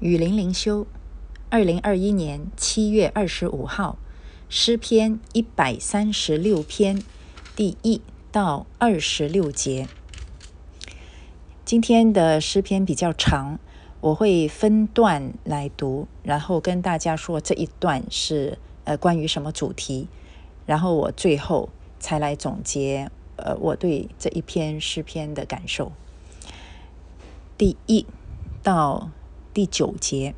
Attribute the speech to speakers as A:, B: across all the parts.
A: 雨林灵修，二零二一年七月二十五号，诗篇一百三十六篇第一到二十六节。今天的诗篇比较长，我会分段来读，然后跟大家说这一段是呃关于什么主题，然后我最后才来总结呃我对这一篇诗篇的感受。第一到。第九节，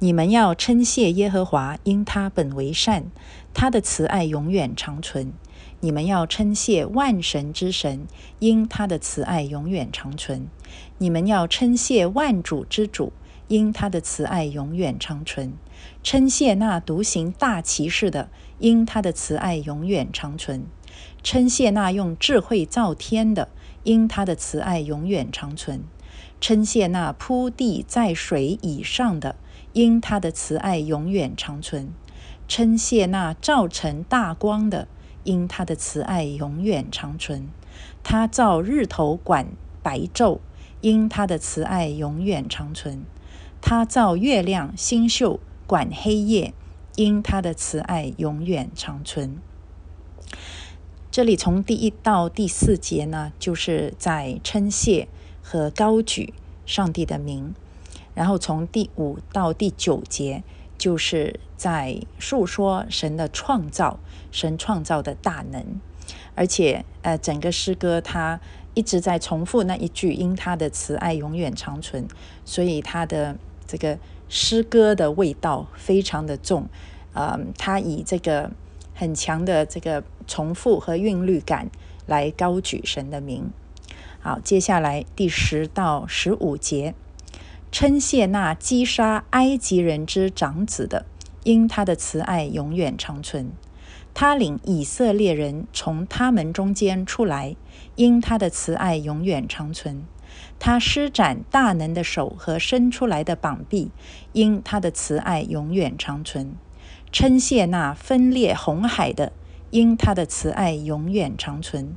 A: 你们要称谢耶和华，因他本为善，他的慈爱永远长存。你们要称谢万神之神，因他的慈爱永远长存。你们要称谢万主之主，因他的慈爱永远长存。称谢那独行大奇事的，因他的慈爱永远长存。称谢那用智慧造天的，因他的慈爱永远长存。称谢那铺地在水以上的，因他的慈爱永远长存；称谢那照成大光的，因他的慈爱永远长存。他造日头管白昼，因他的慈爱永远长存。他造月亮星宿管黑夜，因他的慈爱永远长存。这里从第一到第四节呢，就是在称谢。和高举上帝的名，然后从第五到第九节，就是在述说神的创造，神创造的大能，而且呃，整个诗歌它一直在重复那一句：“因他的慈爱永远长存。”所以它的这个诗歌的味道非常的重，呃，它以这个很强的这个重复和韵律感来高举神的名。好，接下来第十到十五节，称谢那击杀埃及人之长子的，因他的慈爱永远长存。他领以色列人从他们中间出来，因他的慈爱永远长存。他施展大能的手和伸出来的膀臂，因他的慈爱永远长存。称谢那分裂红海的，因他的慈爱永远长存。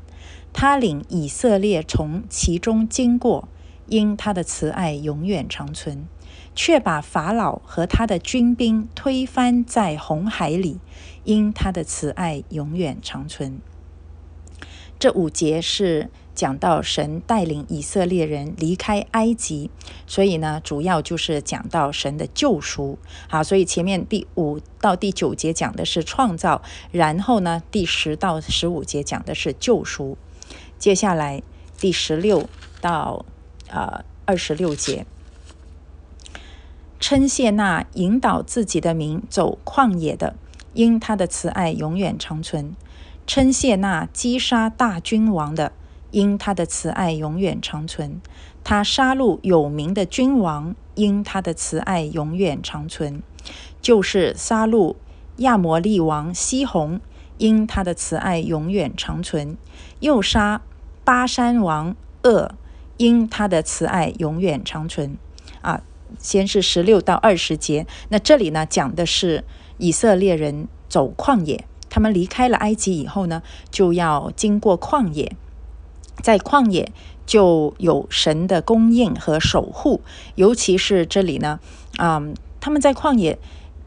A: 他领以色列从其中经过，因他的慈爱永远长存，却把法老和他的军兵推翻在红海里，因他的慈爱永远长存。这五节是讲到神带领以色列人离开埃及，所以呢，主要就是讲到神的救赎。好，所以前面第五到第九节讲的是创造，然后呢，第十到十五节讲的是救赎。接下来第十六到呃二十六节，称谢那引导自己的名走旷野的，因他的慈爱永远长存；称谢那击杀大君王的，因他的慈爱永远长存；他杀戮有名的君王，因他的慈爱永远长存；就是杀戮亚摩利王西宏，因他的慈爱永远长存；又杀。巴山王恶，因他的慈爱永远长存。啊，先是十六到二十节，那这里呢讲的是以色列人走旷野，他们离开了埃及以后呢，就要经过旷野，在旷野就有神的供应和守护，尤其是这里呢，啊，他们在旷野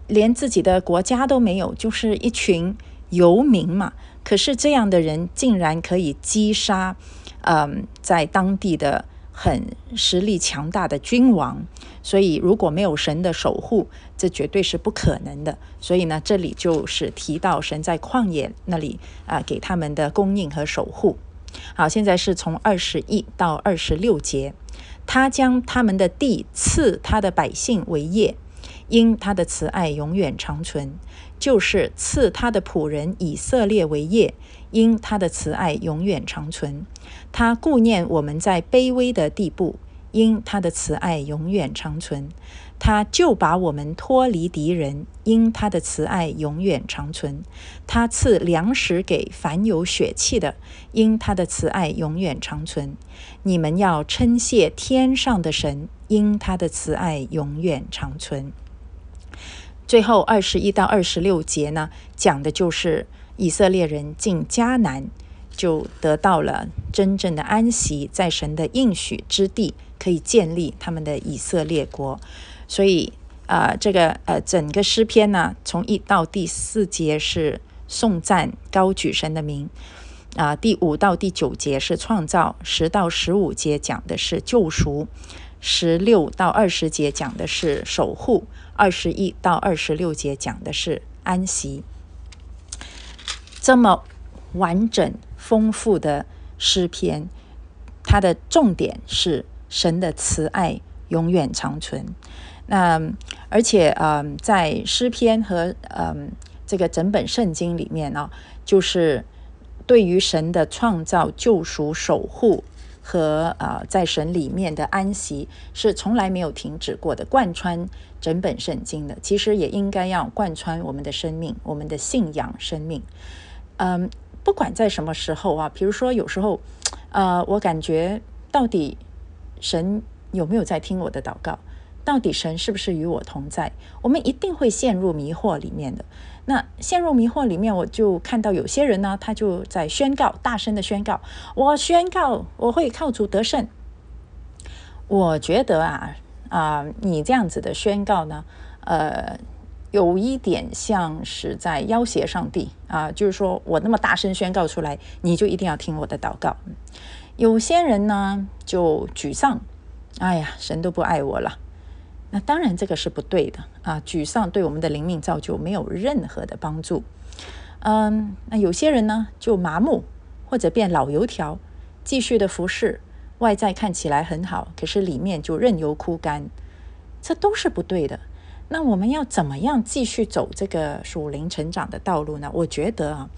A: 连自己的国家都没有，就是一群游民嘛。可是这样的人竟然可以击杀，嗯，在当地的很实力强大的君王，所以如果没有神的守护，这绝对是不可能的。所以呢，这里就是提到神在旷野那里啊给他们的供应和守护。好，现在是从二十一到二十六节，他将他们的地赐他的百姓为业。因他的慈爱永远长存，就是赐他的仆人以色列为业；因他的慈爱永远长存，他顾念我们在卑微的地步；因他的慈爱永远长存，他就把我们脱离敌人；因他的慈爱永远长存，他赐粮食给凡有血气的；因他的慈爱永远长存。你们要称谢天上的神，因他的慈爱永远长存。最后二十一到二十六节呢，讲的就是以色列人进迦南，就得到了真正的安息，在神的应许之地，可以建立他们的以色列国。所以啊，这个呃，整个诗篇呢，从一到第四节是颂赞高举神的名，啊，第五到第九节是创造，十到十五节讲的是救赎，十六到二十节讲的是守护，二十一到二十六节讲的是安息。这么完整丰富的诗篇，它的重点是神的慈爱永远长存。那而且，嗯，在诗篇和嗯这个整本圣经里面呢，就是对于神的创造、救赎、守护和呃在神里面的安息，是从来没有停止过的，贯穿整本圣经的。其实也应该要贯穿我们的生命，我们的信仰生命。嗯，不管在什么时候啊，比如说有时候，呃，我感觉到底神有没有在听我的祷告？到底神是不是与我同在？我们一定会陷入迷惑里面的。那陷入迷惑里面，我就看到有些人呢，他就在宣告，大声的宣告：“我宣告，我会靠主得胜。”我觉得啊啊，你这样子的宣告呢，呃。有一点像是在要挟上帝啊，就是说我那么大声宣告出来，你就一定要听我的祷告。有些人呢就沮丧，哎呀，神都不爱我了。那当然这个是不对的啊，沮丧对我们的灵命造就没有任何的帮助。嗯，那有些人呢就麻木或者变老油条，继续的服侍，外在看起来很好，可是里面就任由枯干，这都是不对的。那我们要怎么样继续走这个属灵成长的道路呢？我觉得啊，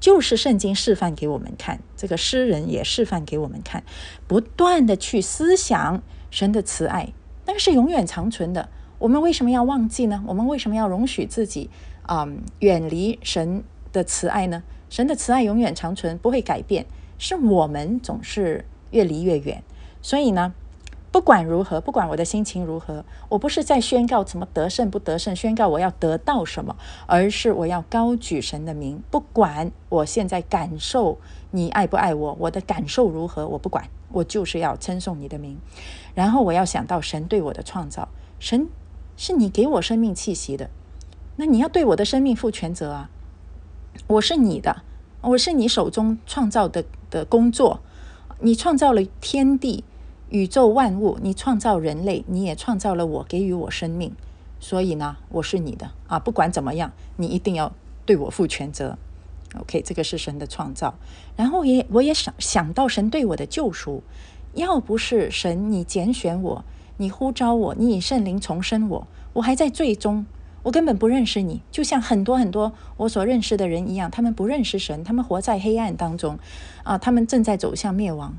A: 就是圣经示范给我们看，这个诗人也示范给我们看，不断的去思想神的慈爱，那是永远长存的。我们为什么要忘记呢？我们为什么要容许自己啊远离神的慈爱呢？神的慈爱永远长存，不会改变，是我们总是越离越远。所以呢？不管如何，不管我的心情如何，我不是在宣告怎么得胜不得胜，宣告我要得到什么，而是我要高举神的名。不管我现在感受你爱不爱我，我的感受如何，我不管，我就是要称颂你的名。然后我要想到神对我的创造，神是你给我生命气息的，那你要对我的生命负全责啊！我是你的，我是你手中创造的的工作，你创造了天地。宇宙万物，你创造人类，你也创造了我，给予我生命，所以呢，我是你的啊！不管怎么样，你一定要对我负全责。OK，这个是神的创造。然后也我也想想到神对我的救赎，要不是神你拣选我，你呼召我，你以圣灵重生我，我还在最终，我根本不认识你，就像很多很多我所认识的人一样，他们不认识神，他们活在黑暗当中啊，他们正在走向灭亡。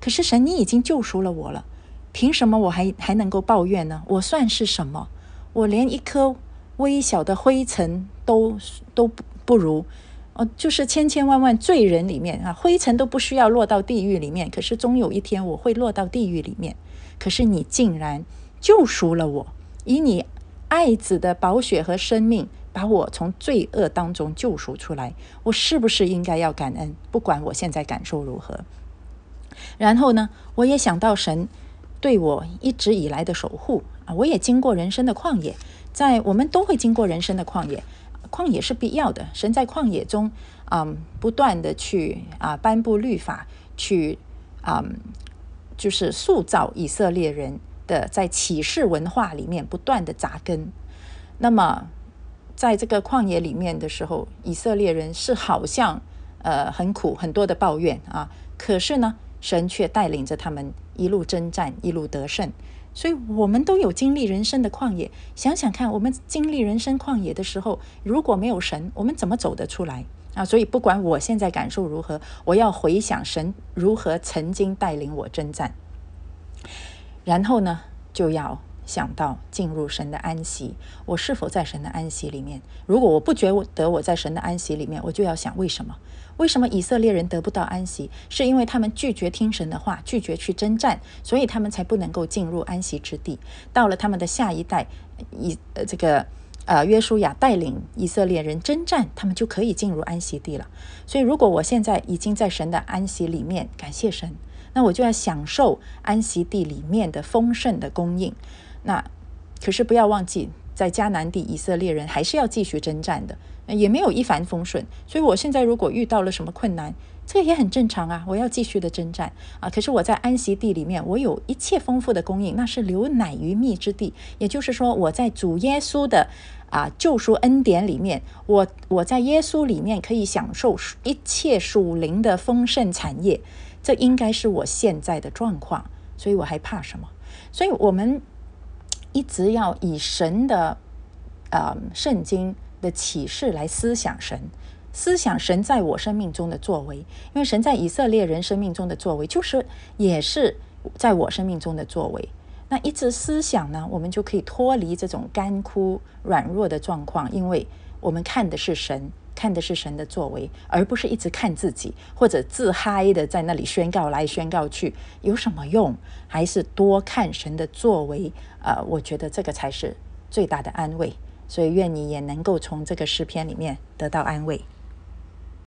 A: 可是神，你已经救赎了我了，凭什么我还还能够抱怨呢？我算是什么？我连一颗微小的灰尘都都不不如，哦，就是千千万万罪人里面啊，灰尘都不需要落到地狱里面。可是终有一天我会落到地狱里面。可是你竟然救赎了我，以你爱子的宝血和生命把我从罪恶当中救赎出来，我是不是应该要感恩？不管我现在感受如何。然后呢，我也想到神对我一直以来的守护啊，我也经过人生的旷野，在我们都会经过人生的旷野，旷野是必要的。神在旷野中啊，不断的去啊颁布律法，去啊就是塑造以色列人的在启示文化里面不断的扎根。那么在这个旷野里面的时候，以色列人是好像呃很苦，很多的抱怨啊，可是呢。神却带领着他们一路征战，一路得胜。所以，我们都有经历人生的旷野。想想看，我们经历人生旷野的时候，如果没有神，我们怎么走得出来啊？所以，不管我现在感受如何，我要回想神如何曾经带领我征战。然后呢，就要想到进入神的安息。我是否在神的安息里面？如果我不觉得我在神的安息里面，我就要想为什么？为什么以色列人得不到安息？是因为他们拒绝听神的话，拒绝去征战，所以他们才不能够进入安息之地。到了他们的下一代，以呃这个呃约书亚带领以色列人征战，他们就可以进入安息地了。所以，如果我现在已经在神的安息里面，感谢神，那我就要享受安息地里面的丰盛的供应。那可是不要忘记，在迦南地，以色列人还是要继续征战的，也没有一帆风顺。所以我现在如果遇到了什么困难，这个也很正常啊，我要继续的征战啊。可是我在安息地里面，我有一切丰富的供应，那是流奶于蜜之地。也就是说，我在主耶稣的啊救赎恩典里面，我我在耶稣里面可以享受一切属灵的丰盛产业。这应该是我现在的状况，所以我还怕什么？所以我们一直要以神的呃圣经的启示来思想神。思想神在我生命中的作为，因为神在以色列人生命中的作为，就是也是在我生命中的作为。那一直思想呢，我们就可以脱离这种干枯软弱的状况，因为我们看的是神，看的是神的作为，而不是一直看自己或者自嗨的在那里宣告来宣告去，有什么用？还是多看神的作为？呃，我觉得这个才是最大的安慰。所以愿你也能够从这个诗篇里面得到安慰。